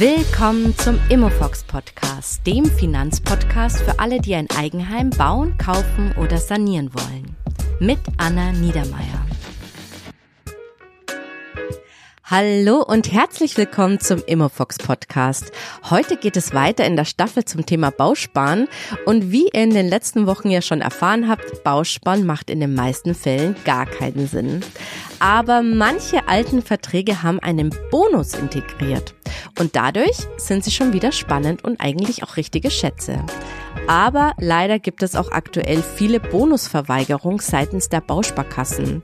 Willkommen zum Immofox Podcast, dem Finanzpodcast für alle, die ein Eigenheim bauen, kaufen oder sanieren wollen. Mit Anna Niedermeier. Hallo und herzlich willkommen zum Immofox Podcast. Heute geht es weiter in der Staffel zum Thema Bausparen und wie ihr in den letzten Wochen ja schon erfahren habt, Bausparen macht in den meisten Fällen gar keinen Sinn. Aber manche alten Verträge haben einen Bonus integriert und dadurch sind sie schon wieder spannend und eigentlich auch richtige Schätze. Aber leider gibt es auch aktuell viele Bonusverweigerungen seitens der Bausparkassen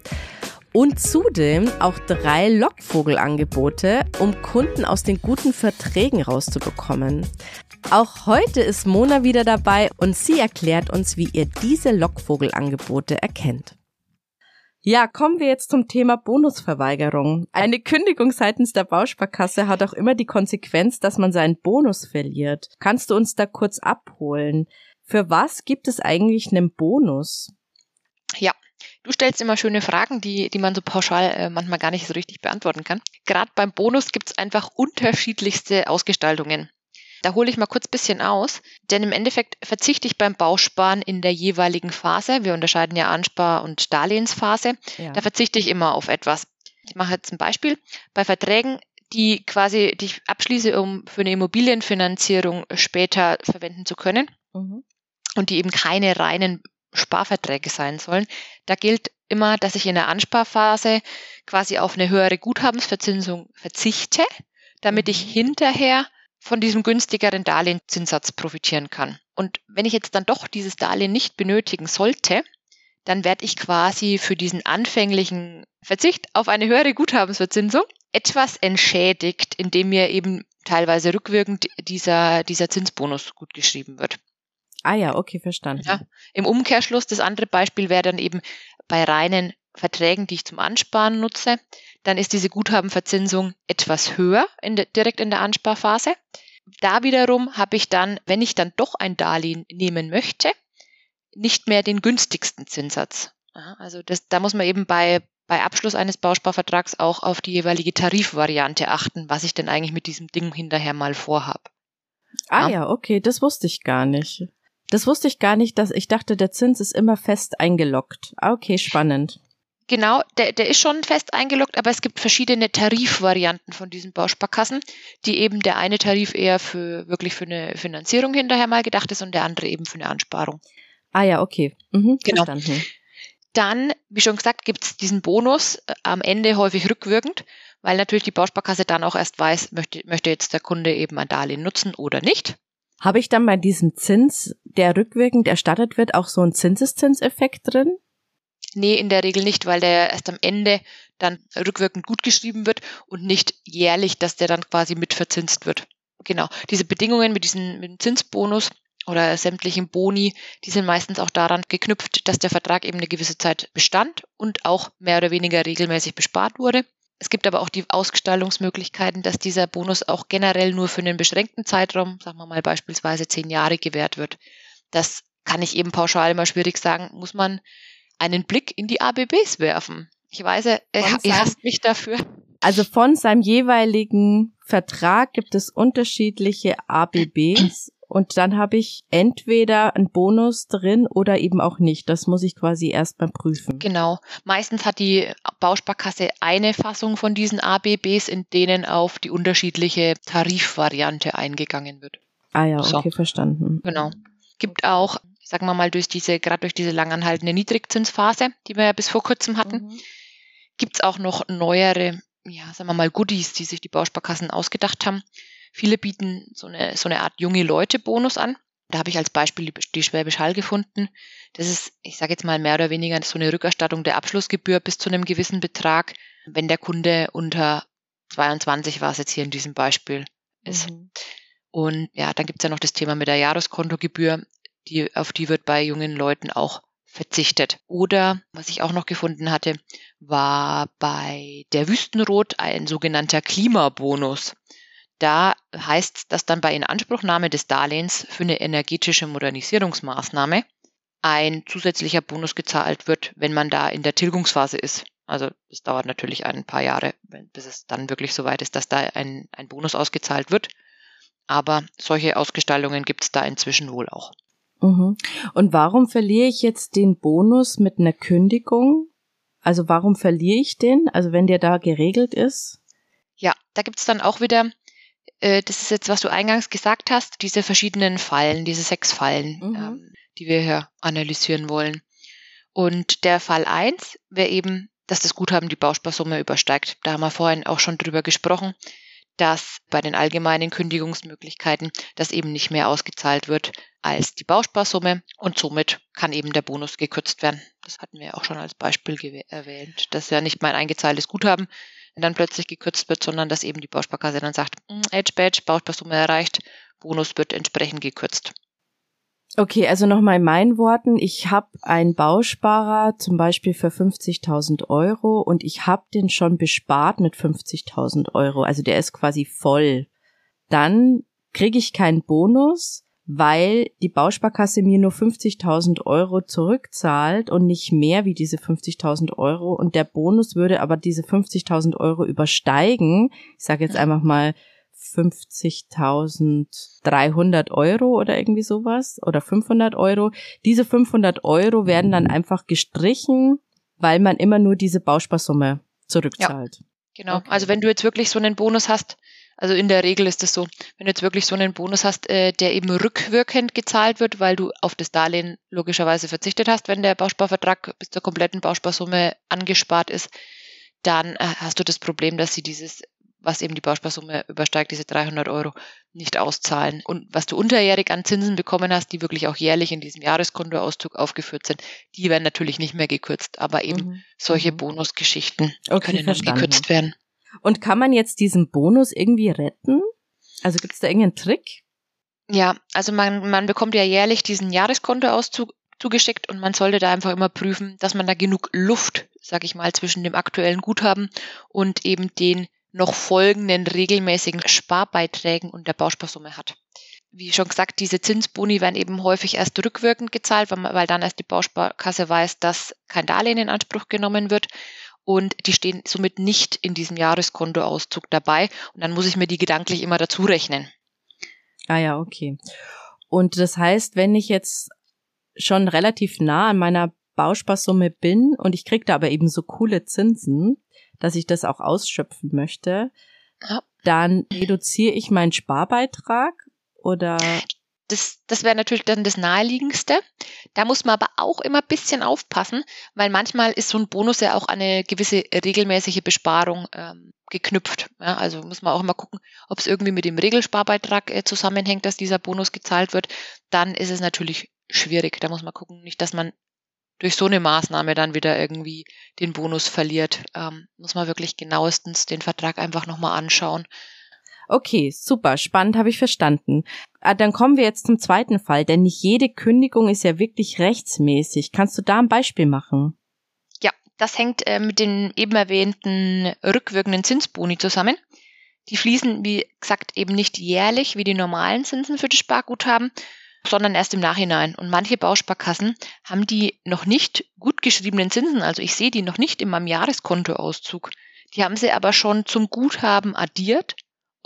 und zudem auch drei Lockvogelangebote, um Kunden aus den guten Verträgen rauszubekommen. Auch heute ist Mona wieder dabei und sie erklärt uns, wie ihr diese Lockvogelangebote erkennt. Ja, kommen wir jetzt zum Thema Bonusverweigerung. Eine Kündigung seitens der Bausparkasse hat auch immer die Konsequenz, dass man seinen Bonus verliert. Kannst du uns da kurz abholen? Für was gibt es eigentlich einen Bonus? Ja, Du stellst immer schöne Fragen, die, die man so pauschal äh, manchmal gar nicht so richtig beantworten kann. Gerade beim Bonus gibt es einfach unterschiedlichste Ausgestaltungen. Da hole ich mal kurz bisschen aus, denn im Endeffekt verzichte ich beim Bausparen in der jeweiligen Phase. Wir unterscheiden ja Anspar- und Darlehensphase. Ja. Da verzichte ich immer auf etwas. Ich mache jetzt ein Beispiel. Bei Verträgen, die quasi, die ich abschließe, um für eine Immobilienfinanzierung später verwenden zu können. Mhm. Und die eben keine reinen Sparverträge sein sollen. Da gilt immer, dass ich in der Ansparphase quasi auf eine höhere Guthabensverzinsung verzichte, damit ich mhm. hinterher von diesem günstigeren Darlehenszinssatz profitieren kann. Und wenn ich jetzt dann doch dieses Darlehen nicht benötigen sollte, dann werde ich quasi für diesen anfänglichen Verzicht auf eine höhere Guthabensverzinsung etwas entschädigt, indem mir eben teilweise rückwirkend dieser, dieser Zinsbonus gut geschrieben wird. Ah ja, okay, verstanden. Ja, Im Umkehrschluss, das andere Beispiel wäre dann eben bei reinen Verträgen, die ich zum Ansparen nutze, dann ist diese Guthabenverzinsung etwas höher in de, direkt in der Ansparphase. Da wiederum habe ich dann, wenn ich dann doch ein Darlehen nehmen möchte, nicht mehr den günstigsten Zinssatz. Also das, da muss man eben bei, bei Abschluss eines Bausparvertrags auch auf die jeweilige Tarifvariante achten, was ich denn eigentlich mit diesem Ding hinterher mal vorhab. Ah ja, ja okay, das wusste ich gar nicht. Das wusste ich gar nicht, dass ich dachte, der Zins ist immer fest eingeloggt. Ah, okay, spannend. Genau, der, der ist schon fest eingeloggt, aber es gibt verschiedene Tarifvarianten von diesen Bausparkassen, die eben der eine Tarif eher für wirklich für eine Finanzierung hinterher mal gedacht ist und der andere eben für eine Ansparung. Ah ja, okay. Mhm, genau. Verstanden. Dann, wie schon gesagt, gibt es diesen Bonus äh, am Ende häufig rückwirkend, weil natürlich die Bausparkasse dann auch erst weiß, möchte, möchte jetzt der Kunde eben ein Darlehen nutzen oder nicht. Habe ich dann bei diesem Zins, der rückwirkend erstattet wird, auch so einen Zinseszinseffekt drin? Nee, in der Regel nicht, weil der erst am Ende dann rückwirkend gut geschrieben wird und nicht jährlich, dass der dann quasi mit verzinst wird. Genau. Diese Bedingungen mit diesem mit dem Zinsbonus oder sämtlichen Boni, die sind meistens auch daran geknüpft, dass der Vertrag eben eine gewisse Zeit bestand und auch mehr oder weniger regelmäßig bespart wurde. Es gibt aber auch die Ausgestaltungsmöglichkeiten, dass dieser Bonus auch generell nur für einen beschränkten Zeitraum, sagen wir mal beispielsweise zehn Jahre, gewährt wird. Das kann ich eben pauschal immer schwierig sagen, muss man einen Blick in die ABBs werfen. Ich weiß, er, er hasst mich dafür. Also von seinem jeweiligen Vertrag gibt es unterschiedliche ABBs und dann habe ich entweder einen Bonus drin oder eben auch nicht. Das muss ich quasi erst mal prüfen. Genau. Meistens hat die Bausparkasse eine Fassung von diesen ABBs, in denen auf die unterschiedliche Tarifvariante eingegangen wird. Ah ja, okay, so. verstanden. Genau. Gibt auch, sagen wir mal, durch diese, gerade durch diese langanhaltende Niedrigzinsphase, die wir ja bis vor kurzem hatten, mhm. gibt es auch noch neuere, ja, sagen wir mal, Goodies, die sich die Bausparkassen ausgedacht haben. Viele bieten so eine, so eine Art junge Leute-Bonus an. Da habe ich als Beispiel die, Schwäbisch Hall gefunden. Das ist, ich sage jetzt mal mehr oder weniger so eine Rückerstattung der Abschlussgebühr bis zu einem gewissen Betrag, wenn der Kunde unter 22 war es jetzt hier in diesem Beispiel ist. Mhm. Und ja, dann gibt es ja noch das Thema mit der Jahreskonttogebühr, die, auf die wird bei jungen Leuten auch verzichtet. Oder was ich auch noch gefunden hatte, war bei der Wüstenrot ein sogenannter Klimabonus. Da heißt es, dass dann bei Inanspruchnahme des Darlehens für eine energetische Modernisierungsmaßnahme ein zusätzlicher Bonus gezahlt wird, wenn man da in der Tilgungsphase ist. Also es dauert natürlich ein paar Jahre, bis es dann wirklich so weit ist, dass da ein, ein Bonus ausgezahlt wird. Aber solche Ausgestaltungen gibt es da inzwischen wohl auch. Mhm. Und warum verliere ich jetzt den Bonus mit einer Kündigung? Also warum verliere ich den? Also wenn der da geregelt ist? Ja, da gibt es dann auch wieder, äh, das ist jetzt, was du eingangs gesagt hast, diese verschiedenen Fallen, diese sechs Fallen, mhm. ähm, die wir hier analysieren wollen. Und der Fall eins wäre eben, dass das Guthaben die Bausparsumme übersteigt. Da haben wir vorhin auch schon drüber gesprochen dass bei den allgemeinen Kündigungsmöglichkeiten das eben nicht mehr ausgezahlt wird als die Bausparsumme und somit kann eben der Bonus gekürzt werden. Das hatten wir auch schon als Beispiel erwähnt, dass ja nicht mein eingezahltes Guthaben dann plötzlich gekürzt wird, sondern dass eben die Bausparkasse dann sagt, hm, Edge Badge, Bausparsumme erreicht, Bonus wird entsprechend gekürzt. Okay, also nochmal in meinen Worten, ich habe einen Bausparer zum Beispiel für 50.000 Euro und ich habe den schon bespart mit 50.000 Euro, also der ist quasi voll. Dann kriege ich keinen Bonus, weil die Bausparkasse mir nur 50.000 Euro zurückzahlt und nicht mehr wie diese 50.000 Euro und der Bonus würde aber diese 50.000 Euro übersteigen. Ich sage jetzt einfach mal 50.300 Euro oder irgendwie sowas oder 500 Euro. Diese 500 Euro werden dann einfach gestrichen, weil man immer nur diese Bausparsumme zurückzahlt. Ja, genau. Okay. Also wenn du jetzt wirklich so einen Bonus hast, also in der Regel ist es so, wenn du jetzt wirklich so einen Bonus hast, äh, der eben rückwirkend gezahlt wird, weil du auf das Darlehen logischerweise verzichtet hast, wenn der Bausparvertrag bis zur kompletten Bausparsumme angespart ist, dann äh, hast du das Problem, dass sie dieses was eben die Bausparsumme übersteigt, diese 300 Euro, nicht auszahlen. Und was du unterjährig an Zinsen bekommen hast, die wirklich auch jährlich in diesem Jahreskontoauszug aufgeführt sind, die werden natürlich nicht mehr gekürzt. Aber eben mhm. solche mhm. Bonusgeschichten okay, können dann gekürzt werden. Und kann man jetzt diesen Bonus irgendwie retten? Also gibt es da irgendeinen Trick? Ja, also man, man bekommt ja jährlich diesen Jahreskontoauszug zugeschickt und man sollte da einfach immer prüfen, dass man da genug Luft, sag ich mal, zwischen dem aktuellen Guthaben und eben den noch folgenden regelmäßigen Sparbeiträgen und der Bausparsumme hat. Wie schon gesagt, diese Zinsboni werden eben häufig erst rückwirkend gezahlt, weil dann erst die Bausparkasse weiß, dass kein Darlehen in Anspruch genommen wird und die stehen somit nicht in diesem Jahreskontoauszug dabei und dann muss ich mir die gedanklich immer dazu rechnen. Ah ja, okay. Und das heißt, wenn ich jetzt schon relativ nah an meiner Bausparsumme bin und ich kriege da aber eben so coole Zinsen, dass ich das auch ausschöpfen möchte, ja. dann reduziere ich meinen Sparbeitrag oder das, das wäre natürlich dann das Naheliegendste. Da muss man aber auch immer ein bisschen aufpassen, weil manchmal ist so ein Bonus ja auch eine gewisse regelmäßige Besparung ähm, geknüpft. Ja, also muss man auch immer gucken, ob es irgendwie mit dem Regelsparbeitrag äh, zusammenhängt, dass dieser Bonus gezahlt wird. Dann ist es natürlich schwierig. Da muss man gucken, nicht, dass man durch so eine Maßnahme dann wieder irgendwie den Bonus verliert. Ähm, muss man wirklich genauestens den Vertrag einfach nochmal anschauen. Okay, super, spannend, habe ich verstanden. Ah, dann kommen wir jetzt zum zweiten Fall, denn nicht jede Kündigung ist ja wirklich rechtsmäßig. Kannst du da ein Beispiel machen? Ja, das hängt äh, mit den eben erwähnten rückwirkenden Zinsboni zusammen. Die fließen, wie gesagt, eben nicht jährlich wie die normalen Zinsen für das Sparguthaben, sondern erst im Nachhinein. Und manche Bausparkassen haben die noch nicht gut geschriebenen Zinsen, also ich sehe die noch nicht in meinem Jahreskontoauszug. Die haben sie aber schon zum Guthaben addiert,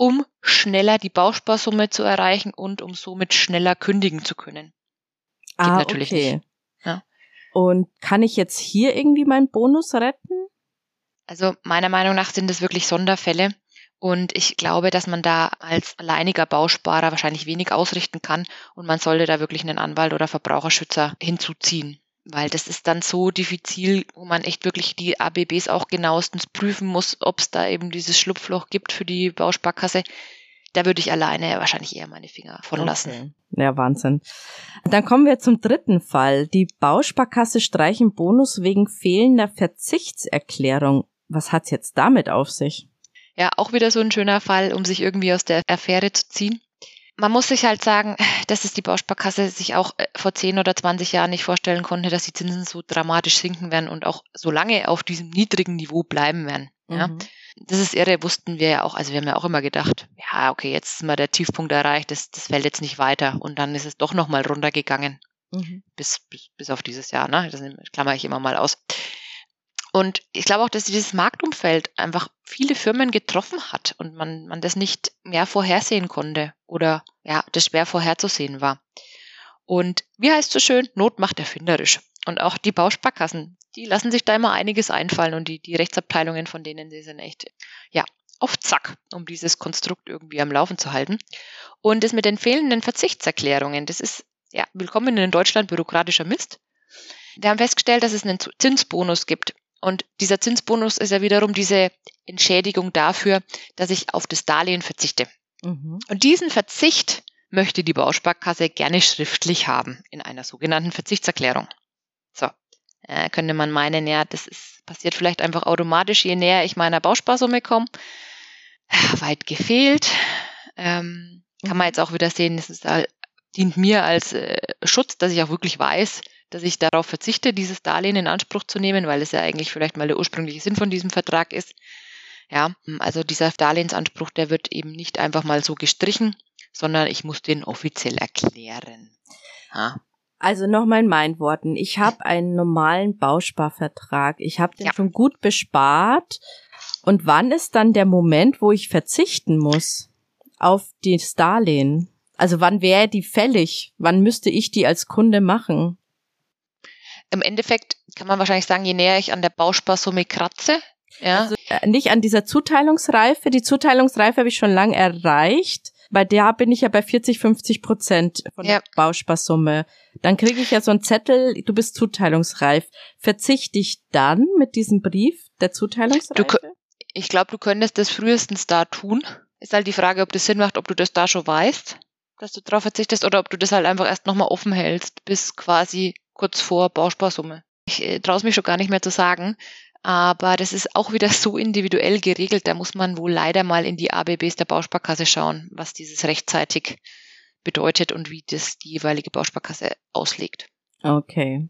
um schneller die Bausparsumme zu erreichen und um somit schneller kündigen zu können. Geht ah, natürlich okay. nicht. Ja. Und kann ich jetzt hier irgendwie meinen Bonus retten? Also meiner Meinung nach sind das wirklich Sonderfälle. Und ich glaube, dass man da als alleiniger Bausparer wahrscheinlich wenig ausrichten kann und man sollte da wirklich einen Anwalt oder Verbraucherschützer hinzuziehen. Weil das ist dann so diffizil, wo man echt wirklich die ABBs auch genauestens prüfen muss, ob es da eben dieses Schlupfloch gibt für die Bausparkasse. Da würde ich alleine wahrscheinlich eher meine Finger von lassen. Okay. Ja, Wahnsinn. Dann kommen wir zum dritten Fall. Die Bausparkasse streichen Bonus wegen fehlender Verzichtserklärung. Was hat's jetzt damit auf sich? Ja, auch wieder so ein schöner Fall, um sich irgendwie aus der Affäre zu ziehen. Man muss sich halt sagen, dass es die Bausparkasse sich auch äh, vor 10 oder 20 Jahren nicht vorstellen konnte, dass die Zinsen so dramatisch sinken werden und auch so lange auf diesem niedrigen Niveau bleiben werden. Ja. Mhm. Das ist irre, wussten wir ja auch. Also wir haben ja auch immer gedacht, ja, okay, jetzt ist mal der Tiefpunkt erreicht, das, das fällt jetzt nicht weiter. Und dann ist es doch nochmal runtergegangen. Mhm. Bis, bis, bis auf dieses Jahr, ne? Das klammer ich immer mal aus. Und ich glaube auch, dass dieses Marktumfeld einfach viele Firmen getroffen hat und man, man das nicht mehr vorhersehen konnte oder ja, das schwer vorherzusehen war. Und wie heißt so schön, Not macht erfinderisch. Und auch die Bausparkassen, die lassen sich da immer einiges einfallen und die, die Rechtsabteilungen von denen, die sind echt, ja, auf Zack, um dieses Konstrukt irgendwie am Laufen zu halten. Und das mit den fehlenden Verzichtserklärungen, das ist ja willkommen in Deutschland bürokratischer Mist. Wir haben festgestellt, dass es einen Zinsbonus gibt. Und dieser Zinsbonus ist ja wiederum diese Entschädigung dafür, dass ich auf das Darlehen verzichte. Mhm. Und diesen Verzicht möchte die Bausparkasse gerne schriftlich haben in einer sogenannten Verzichtserklärung. So, äh, könnte man meinen, ja, das ist, passiert vielleicht einfach automatisch, je näher ich meiner Bausparsumme komme. Weit gefehlt. Ähm, kann man jetzt auch wieder sehen, es ist, dient mir als äh, Schutz, dass ich auch wirklich weiß, dass ich darauf verzichte, dieses Darlehen in Anspruch zu nehmen, weil es ja eigentlich vielleicht mal der ursprüngliche Sinn von diesem Vertrag ist. Ja, also dieser Darlehensanspruch, der wird eben nicht einfach mal so gestrichen, sondern ich muss den offiziell erklären. Ja. Also nochmal in meinen Worten. Ich habe einen normalen Bausparvertrag. Ich habe den ja. schon gut bespart. Und wann ist dann der Moment, wo ich verzichten muss auf das Darlehen? Also wann wäre die fällig? Wann müsste ich die als Kunde machen? Im Endeffekt kann man wahrscheinlich sagen, je näher ich an der Bausparsumme kratze, ja. Also, äh, nicht an dieser Zuteilungsreife. Die Zuteilungsreife habe ich schon lang erreicht. Bei der bin ich ja bei 40, 50 Prozent von ja. der Bausparsumme. Dann kriege ich ja so einen Zettel, du bist zuteilungsreif. Verzichte ich dann mit diesem Brief der Zuteilungsreife? Du, ich glaube, du könntest das frühestens da tun. Ist halt die Frage, ob das Sinn macht, ob du das da schon weißt, dass du darauf verzichtest, oder ob du das halt einfach erst nochmal offen hältst, bis quasi kurz vor Bausparsumme. Ich äh, traue es mich schon gar nicht mehr zu sagen, aber das ist auch wieder so individuell geregelt. Da muss man wohl leider mal in die ABBs der Bausparkasse schauen, was dieses rechtzeitig bedeutet und wie das die jeweilige Bausparkasse auslegt. Okay.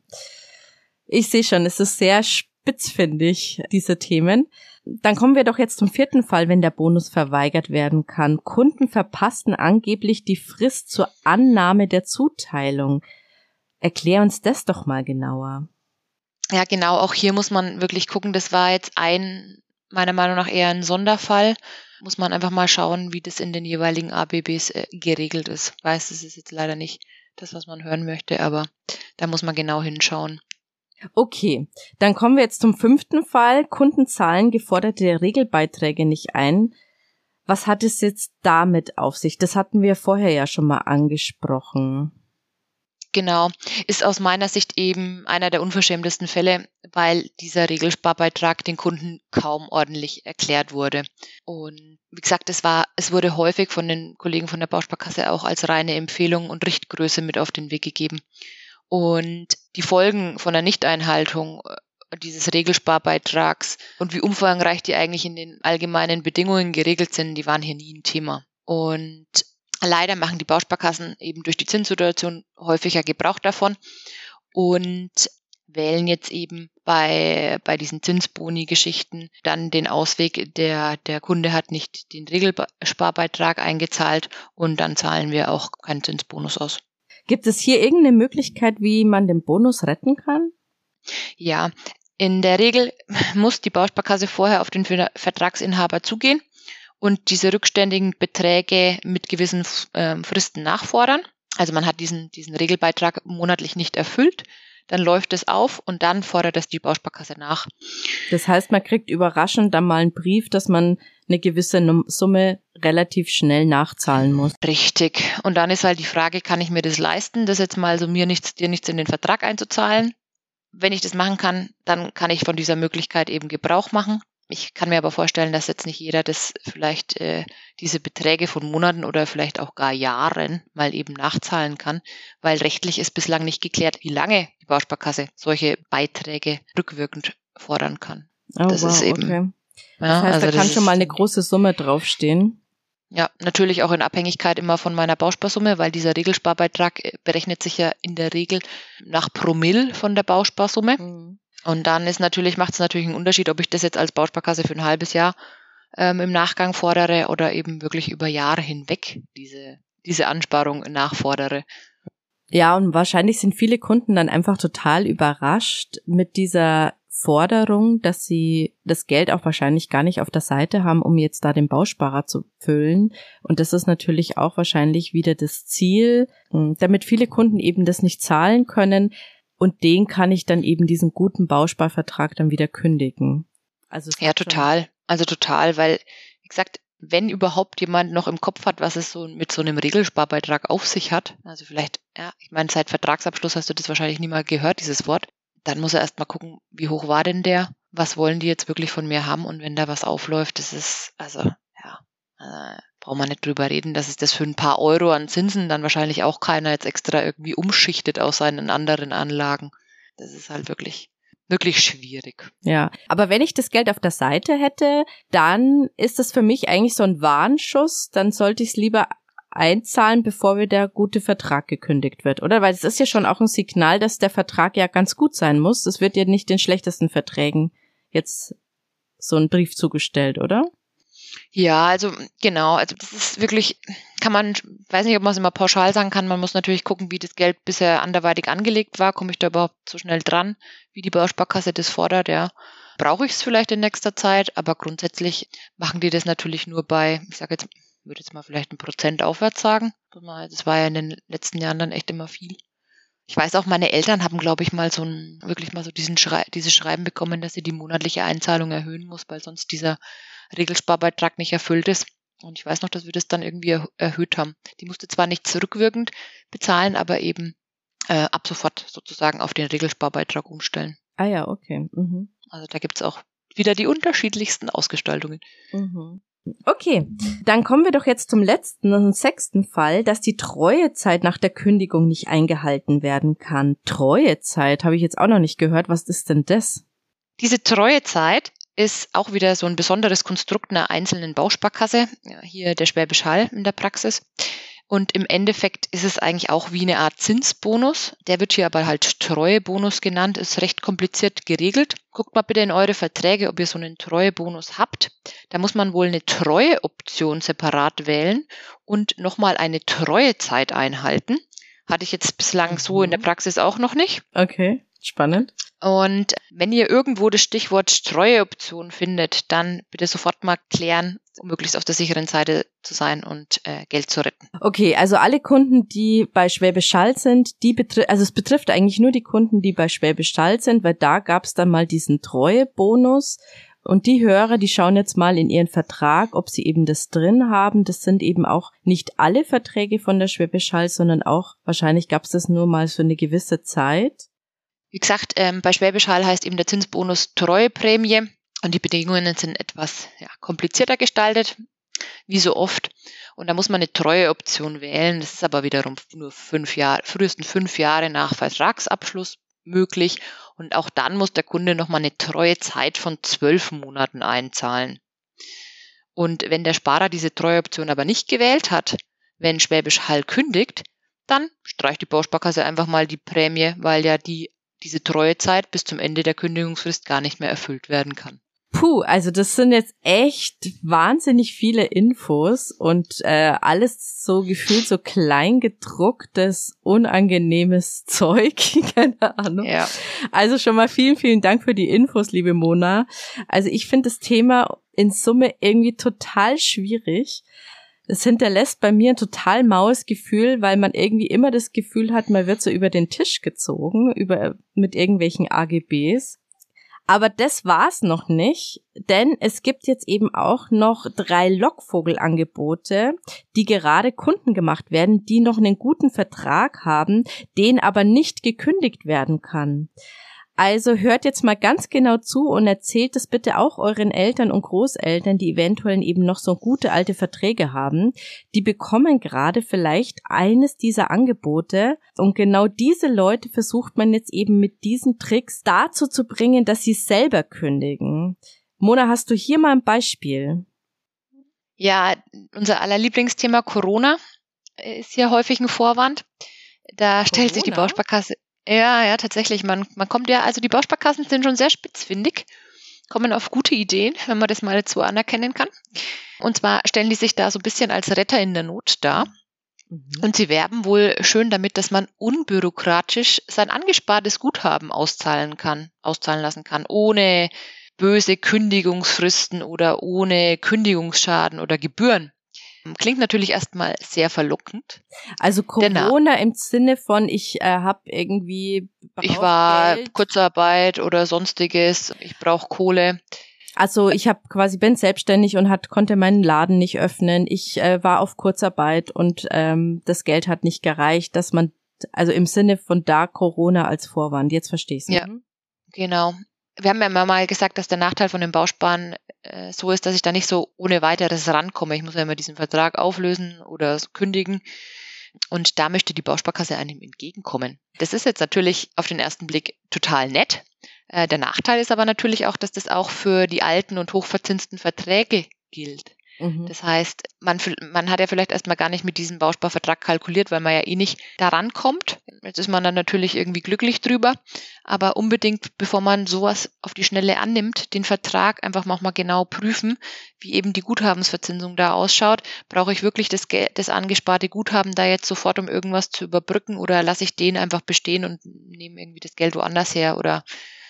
Ich sehe schon, es ist sehr spitzfindig, diese Themen. Dann kommen wir doch jetzt zum vierten Fall, wenn der Bonus verweigert werden kann. Kunden verpassten angeblich die Frist zur Annahme der Zuteilung. Erklär uns das doch mal genauer. Ja, genau, auch hier muss man wirklich gucken, das war jetzt ein, meiner Meinung nach eher ein Sonderfall. Muss man einfach mal schauen, wie das in den jeweiligen ABBs äh, geregelt ist. Weiß, das ist jetzt leider nicht das, was man hören möchte, aber da muss man genau hinschauen. Okay, dann kommen wir jetzt zum fünften Fall. Kunden zahlen geforderte Regelbeiträge nicht ein. Was hat es jetzt damit auf sich? Das hatten wir vorher ja schon mal angesprochen. Genau, ist aus meiner Sicht eben einer der unverschämtesten Fälle, weil dieser Regelsparbeitrag den Kunden kaum ordentlich erklärt wurde. Und wie gesagt, es war, es wurde häufig von den Kollegen von der Bausparkasse auch als reine Empfehlung und Richtgröße mit auf den Weg gegeben. Und die Folgen von der Nichteinhaltung äh, dieses Regelsparbeitrags und wie umfangreich die eigentlich in den allgemeinen Bedingungen geregelt sind, die waren hier nie ein Thema. Und Leider machen die Bausparkassen eben durch die Zinssituation häufiger Gebrauch davon und wählen jetzt eben bei, bei diesen Zinsboni-Geschichten dann den Ausweg, der, der Kunde hat nicht den Regelsparbeitrag eingezahlt und dann zahlen wir auch keinen Zinsbonus aus. Gibt es hier irgendeine Möglichkeit, wie man den Bonus retten kann? Ja, in der Regel muss die Bausparkasse vorher auf den Vertragsinhaber zugehen und diese rückständigen Beträge mit gewissen äh, Fristen nachfordern. Also man hat diesen, diesen Regelbeitrag monatlich nicht erfüllt, dann läuft es auf und dann fordert es die Bausparkasse nach. Das heißt, man kriegt überraschend dann mal einen Brief, dass man eine gewisse Summe relativ schnell nachzahlen muss. Richtig. Und dann ist halt die Frage, kann ich mir das leisten, das jetzt mal so mir nichts, dir nichts in den Vertrag einzuzahlen? Wenn ich das machen kann, dann kann ich von dieser Möglichkeit eben Gebrauch machen. Ich kann mir aber vorstellen, dass jetzt nicht jeder das vielleicht äh, diese Beträge von Monaten oder vielleicht auch gar Jahren mal eben nachzahlen kann, weil rechtlich ist bislang nicht geklärt, wie lange die Bausparkasse solche Beiträge rückwirkend fordern kann. Oh, das wow, ist eben. Okay. Ja, das heißt, also da kann schon mal eine große Summe draufstehen. Ja, natürlich auch in Abhängigkeit immer von meiner Bausparsumme, weil dieser Regelsparbeitrag äh, berechnet sich ja in der Regel nach Promille von der Bausparsumme. Mhm. Und dann ist natürlich, macht es natürlich einen Unterschied, ob ich das jetzt als Bausparkasse für ein halbes Jahr ähm, im Nachgang fordere oder eben wirklich über Jahre hinweg diese, diese Ansparung nachfordere. Ja, und wahrscheinlich sind viele Kunden dann einfach total überrascht mit dieser Forderung, dass sie das Geld auch wahrscheinlich gar nicht auf der Seite haben, um jetzt da den Bausparer zu füllen. Und das ist natürlich auch wahrscheinlich wieder das Ziel, hm, damit viele Kunden eben das nicht zahlen können. Und den kann ich dann eben diesen guten Bausparvertrag dann wieder kündigen. Also ja, total. Also total, weil, wie gesagt, wenn überhaupt jemand noch im Kopf hat, was es so mit so einem Regelsparbeitrag auf sich hat, also vielleicht, ja, ich meine, seit Vertragsabschluss hast du das wahrscheinlich nie mal gehört, dieses Wort, dann muss er erst mal gucken, wie hoch war denn der, was wollen die jetzt wirklich von mir haben und wenn da was aufläuft, das ist, also, ja, äh, braucht man nicht drüber reden, dass es das für ein paar Euro an Zinsen dann wahrscheinlich auch keiner jetzt extra irgendwie umschichtet aus seinen anderen Anlagen. Das ist halt wirklich wirklich schwierig. Ja, aber wenn ich das Geld auf der Seite hätte, dann ist das für mich eigentlich so ein Warnschuss. Dann sollte ich es lieber einzahlen, bevor mir der gute Vertrag gekündigt wird, oder? Weil es ist ja schon auch ein Signal, dass der Vertrag ja ganz gut sein muss. Es wird ja nicht den schlechtesten Verträgen jetzt so ein Brief zugestellt, oder? Ja, also genau, also das ist wirklich, kann man, weiß nicht, ob man es immer pauschal sagen kann, man muss natürlich gucken, wie das Geld bisher anderweitig angelegt war, komme ich da überhaupt so schnell dran, wie die Bausparkasse das fordert, ja. Brauche ich es vielleicht in nächster Zeit, aber grundsätzlich machen die das natürlich nur bei, ich sage jetzt, würde jetzt mal vielleicht ein Prozent aufwärts sagen. Das war ja in den letzten Jahren dann echt immer viel. Ich weiß auch, meine Eltern haben, glaube ich, mal so ein, wirklich mal so diesen Schrei dieses Schreiben bekommen, dass sie die monatliche Einzahlung erhöhen muss, weil sonst dieser Regelsparbeitrag nicht erfüllt ist. Und ich weiß noch, dass wir das dann irgendwie erhöht haben. Die musste zwar nicht zurückwirkend bezahlen, aber eben äh, ab sofort sozusagen auf den Regelssparbeitrag umstellen. Ah ja, okay. Mhm. Also da gibt's auch wieder die unterschiedlichsten Ausgestaltungen. Mhm. Okay, dann kommen wir doch jetzt zum letzten und sechsten Fall, dass die Treuezeit nach der Kündigung nicht eingehalten werden kann. Treuezeit habe ich jetzt auch noch nicht gehört. Was ist denn das? Diese Treuezeit ist auch wieder so ein besonderes Konstrukt einer einzelnen Bausparkasse, hier der Schwäbisch Hall in der Praxis. Und im Endeffekt ist es eigentlich auch wie eine Art Zinsbonus. Der wird hier aber halt Treuebonus genannt, ist recht kompliziert geregelt. Guckt mal bitte in eure Verträge, ob ihr so einen Treuebonus habt. Da muss man wohl eine Treueoption separat wählen und nochmal eine Treuezeit einhalten. Hatte ich jetzt bislang so in der mhm. Praxis auch noch nicht. Okay, spannend. Und wenn ihr irgendwo das Stichwort Streuoption findet, dann bitte sofort mal klären, um möglichst auf der sicheren Seite zu sein und äh, Geld zu retten. Okay, also alle Kunden, die bei Schwäbisch Hall sind, die betrifft, also es betrifft eigentlich nur die Kunden, die bei Schwäbisch Hall sind, weil da gab es dann mal diesen Treuebonus. Und die Hörer, die schauen jetzt mal in ihren Vertrag, ob sie eben das drin haben. Das sind eben auch nicht alle Verträge von der Schwäbisch Hall, sondern auch, wahrscheinlich gab es das nur mal für eine gewisse Zeit. Wie gesagt, ähm, bei Schwäbisch Hall heißt eben der Zinsbonus Treueprämie und die Bedingungen sind etwas ja, komplizierter gestaltet, wie so oft. Und da muss man eine Treueoption wählen. Das ist aber wiederum nur fünf Jahre, frühestens fünf Jahre nach Vertragsabschluss möglich. Und auch dann muss der Kunde nochmal eine Treuezeit von zwölf Monaten einzahlen. Und wenn der Sparer diese Treueoption aber nicht gewählt hat, wenn Schwäbisch Hall kündigt, dann streicht die Bausparkasse einfach mal die Prämie, weil ja die diese Treuezeit bis zum Ende der Kündigungsfrist gar nicht mehr erfüllt werden kann. Puh, also das sind jetzt echt wahnsinnig viele Infos und äh, alles so gefühlt so kleingedrucktes, unangenehmes Zeug, keine Ahnung. Ja. Also schon mal vielen, vielen Dank für die Infos, liebe Mona. Also ich finde das Thema in Summe irgendwie total schwierig es hinterlässt bei mir ein total maues Gefühl, weil man irgendwie immer das Gefühl hat, man wird so über den Tisch gezogen, über, mit irgendwelchen AGBs. Aber das war's noch nicht, denn es gibt jetzt eben auch noch drei Lockvogelangebote, die gerade Kunden gemacht werden, die noch einen guten Vertrag haben, den aber nicht gekündigt werden kann. Also hört jetzt mal ganz genau zu und erzählt es bitte auch euren Eltern und Großeltern, die eventuell eben noch so gute alte Verträge haben. Die bekommen gerade vielleicht eines dieser Angebote und genau diese Leute versucht man jetzt eben mit diesen Tricks dazu zu bringen, dass sie selber kündigen. Mona, hast du hier mal ein Beispiel? Ja, unser aller Lieblingsthema Corona ist hier häufig ein Vorwand. Da stellt Corona? sich die Bausparkasse ja, ja, tatsächlich. Man, man kommt ja, also die Bausparkassen sind schon sehr spitzfindig, kommen auf gute Ideen, wenn man das mal jetzt so anerkennen kann. Und zwar stellen die sich da so ein bisschen als Retter in der Not dar. Mhm. Und sie werben wohl schön damit, dass man unbürokratisch sein angespartes Guthaben auszahlen kann, auszahlen lassen kann, ohne böse Kündigungsfristen oder ohne Kündigungsschaden oder Gebühren. Klingt natürlich erstmal sehr verlockend. Also Corona im Sinne von, ich äh, habe irgendwie. Ich war Geld. Kurzarbeit oder sonstiges, ich brauche Kohle. Also ich habe quasi bin selbstständig und hat konnte meinen Laden nicht öffnen. Ich äh, war auf Kurzarbeit und ähm, das Geld hat nicht gereicht, dass man also im Sinne von da Corona als Vorwand. Jetzt verstehst du. Ja, mhm. genau. Wir haben ja immer mal gesagt, dass der Nachteil von dem Bausparen äh, so ist, dass ich da nicht so ohne weiteres rankomme. Ich muss ja immer diesen Vertrag auflösen oder kündigen. Und da möchte die Bausparkasse einem entgegenkommen. Das ist jetzt natürlich auf den ersten Blick total nett. Äh, der Nachteil ist aber natürlich auch, dass das auch für die alten und hochverzinsten Verträge gilt. Mhm. Das heißt, man, man hat ja vielleicht erstmal gar nicht mit diesem Bausparvertrag kalkuliert, weil man ja eh nicht daran kommt. Jetzt ist man dann natürlich irgendwie glücklich drüber. Aber unbedingt, bevor man sowas auf die Schnelle annimmt, den Vertrag einfach mal genau prüfen, wie eben die Guthabensverzinsung da ausschaut. Brauche ich wirklich das, das angesparte Guthaben da jetzt sofort, um irgendwas zu überbrücken oder lasse ich den einfach bestehen und nehme irgendwie das Geld woanders her oder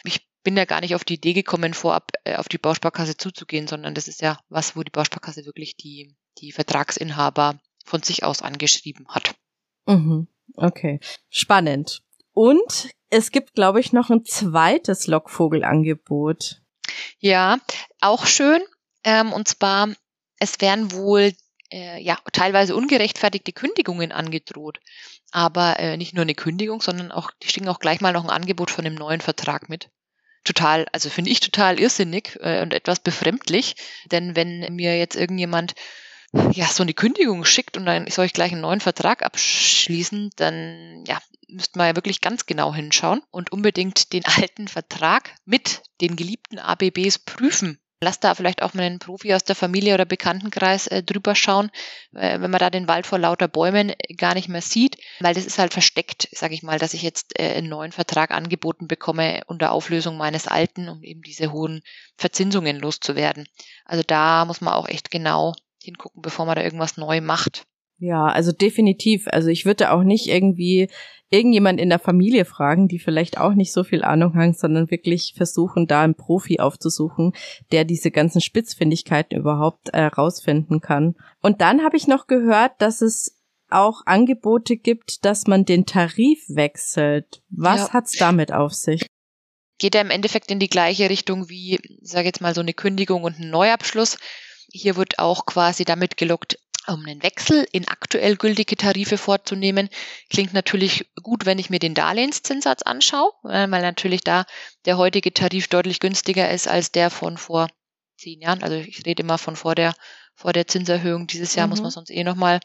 ich bin ja gar nicht auf die Idee gekommen, vorab äh, auf die Bausparkasse zuzugehen, sondern das ist ja was, wo die Bausparkasse wirklich die, die Vertragsinhaber von sich aus angeschrieben hat. Mhm. Okay. Spannend. Und es gibt, glaube ich, noch ein zweites Lockvogelangebot. Ja, auch schön. Ähm, und zwar, es werden wohl äh, ja teilweise ungerechtfertigte Kündigungen angedroht. Aber äh, nicht nur eine Kündigung, sondern auch, die schicken auch gleich mal noch ein Angebot von einem neuen Vertrag mit total, also finde ich total irrsinnig äh, und etwas befremdlich. Denn wenn mir jetzt irgendjemand ja so eine Kündigung schickt und dann soll ich gleich einen neuen Vertrag abschließen, dann ja, müsste man ja wirklich ganz genau hinschauen und unbedingt den alten Vertrag mit den geliebten ABBs prüfen Lass da vielleicht auch mal einen Profi aus der Familie oder Bekanntenkreis äh, drüber schauen, äh, wenn man da den Wald vor lauter Bäumen gar nicht mehr sieht, weil das ist halt versteckt, sage ich mal, dass ich jetzt äh, einen neuen Vertrag angeboten bekomme unter Auflösung meines alten, um eben diese hohen Verzinsungen loszuwerden. Also da muss man auch echt genau hingucken, bevor man da irgendwas neu macht. Ja, also definitiv. Also ich würde auch nicht irgendwie irgendjemand in der Familie fragen, die vielleicht auch nicht so viel Ahnung haben, sondern wirklich versuchen, da einen Profi aufzusuchen, der diese ganzen Spitzfindigkeiten überhaupt äh, rausfinden kann. Und dann habe ich noch gehört, dass es auch Angebote gibt, dass man den Tarif wechselt. Was ja. hat's damit auf sich? Geht er im Endeffekt in die gleiche Richtung wie, sage jetzt mal, so eine Kündigung und ein Neuabschluss. Hier wird auch quasi damit gelockt, um einen Wechsel in aktuell gültige Tarife vorzunehmen, klingt natürlich gut, wenn ich mir den Darlehenszinssatz anschaue, weil natürlich da der heutige Tarif deutlich günstiger ist als der von vor zehn Jahren. Also ich rede immer von vor der, vor der Zinserhöhung. Dieses Jahr mhm. muss man sonst eh nochmal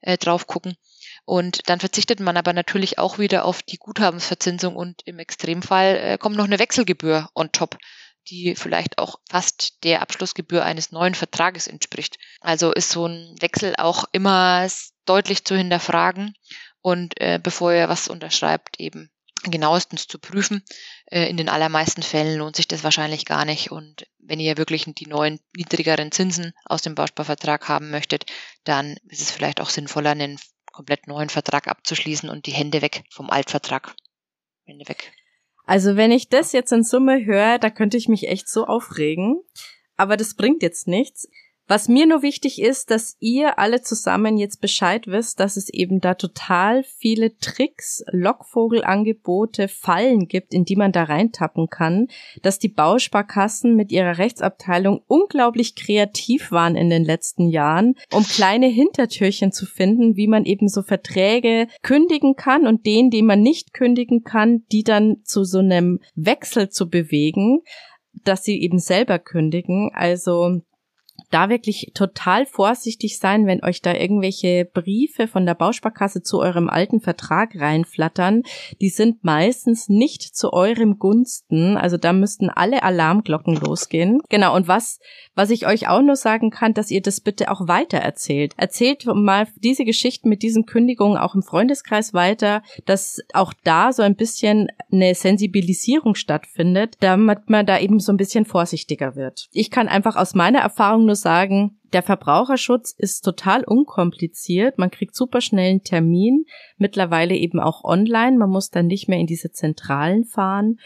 äh, drauf gucken. Und dann verzichtet man aber natürlich auch wieder auf die Guthabensverzinsung und im Extremfall äh, kommt noch eine Wechselgebühr on top die vielleicht auch fast der Abschlussgebühr eines neuen Vertrages entspricht. Also ist so ein Wechsel auch immer deutlich zu hinterfragen und äh, bevor ihr was unterschreibt, eben genauestens zu prüfen. Äh, in den allermeisten Fällen lohnt sich das wahrscheinlich gar nicht. Und wenn ihr wirklich die neuen niedrigeren Zinsen aus dem Bausparvertrag haben möchtet, dann ist es vielleicht auch sinnvoller, einen komplett neuen Vertrag abzuschließen und die Hände weg vom Altvertrag. Hände weg. Also wenn ich das jetzt in Summe höre, da könnte ich mich echt so aufregen. Aber das bringt jetzt nichts. Was mir nur wichtig ist, dass ihr alle zusammen jetzt Bescheid wisst, dass es eben da total viele Tricks, Lockvogelangebote, Fallen gibt, in die man da reintappen kann, dass die Bausparkassen mit ihrer Rechtsabteilung unglaublich kreativ waren in den letzten Jahren, um kleine Hintertürchen zu finden, wie man eben so Verträge kündigen kann und den, den man nicht kündigen kann, die dann zu so einem Wechsel zu bewegen dass sie eben selber kündigen. Also da wirklich total vorsichtig sein, wenn euch da irgendwelche Briefe von der Bausparkasse zu eurem alten Vertrag reinflattern. Die sind meistens nicht zu eurem Gunsten. Also da müssten alle Alarmglocken losgehen. Genau. Und was, was ich euch auch nur sagen kann, dass ihr das bitte auch weiter erzählt. Erzählt mal diese Geschichten mit diesen Kündigungen auch im Freundeskreis weiter, dass auch da so ein bisschen eine Sensibilisierung stattfindet, damit man da eben so ein bisschen vorsichtiger wird. Ich kann einfach aus meiner Erfahrung nur sagen, Der Verbraucherschutz ist total unkompliziert. Man kriegt super schnell einen Termin, mittlerweile eben auch online. Man muss dann nicht mehr in diese Zentralen fahren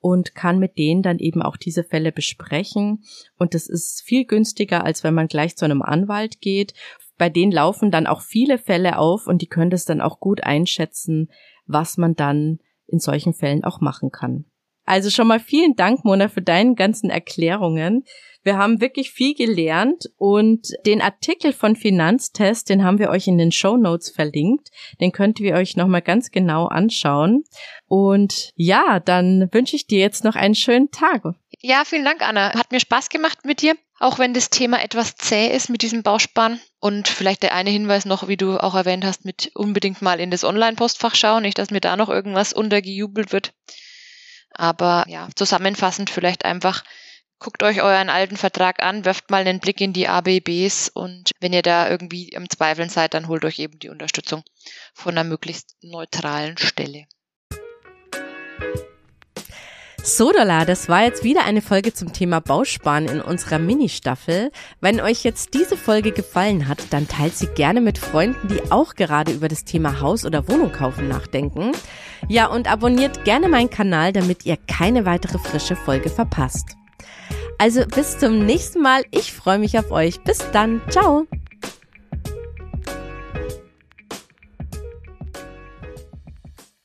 und kann mit denen dann eben auch diese Fälle besprechen. Und das ist viel günstiger, als wenn man gleich zu einem Anwalt geht. Bei denen laufen dann auch viele Fälle auf und die können das dann auch gut einschätzen, was man dann in solchen Fällen auch machen kann. Also schon mal vielen Dank, Mona, für deinen ganzen Erklärungen. Wir haben wirklich viel gelernt und den Artikel von Finanztest, den haben wir euch in den Show Notes verlinkt. Den könnt ihr euch nochmal ganz genau anschauen. Und ja, dann wünsche ich dir jetzt noch einen schönen Tag. Ja, vielen Dank, Anna. Hat mir Spaß gemacht mit dir, auch wenn das Thema etwas zäh ist mit diesem Bausparen. Und vielleicht der eine Hinweis noch, wie du auch erwähnt hast, mit unbedingt mal in das Online-Postfach schauen, nicht, dass mir da noch irgendwas untergejubelt wird. Aber ja, zusammenfassend vielleicht einfach, guckt euch euren alten Vertrag an, werft mal einen Blick in die ABBs und wenn ihr da irgendwie im Zweifeln seid, dann holt euch eben die Unterstützung von einer möglichst neutralen Stelle. Sodala, das war jetzt wieder eine Folge zum Thema Bausparen in unserer Mini-Staffel. Wenn euch jetzt diese Folge gefallen hat, dann teilt sie gerne mit Freunden, die auch gerade über das Thema Haus oder Wohnung kaufen nachdenken. Ja, und abonniert gerne meinen Kanal, damit ihr keine weitere frische Folge verpasst. Also bis zum nächsten Mal. Ich freue mich auf euch. Bis dann. Ciao.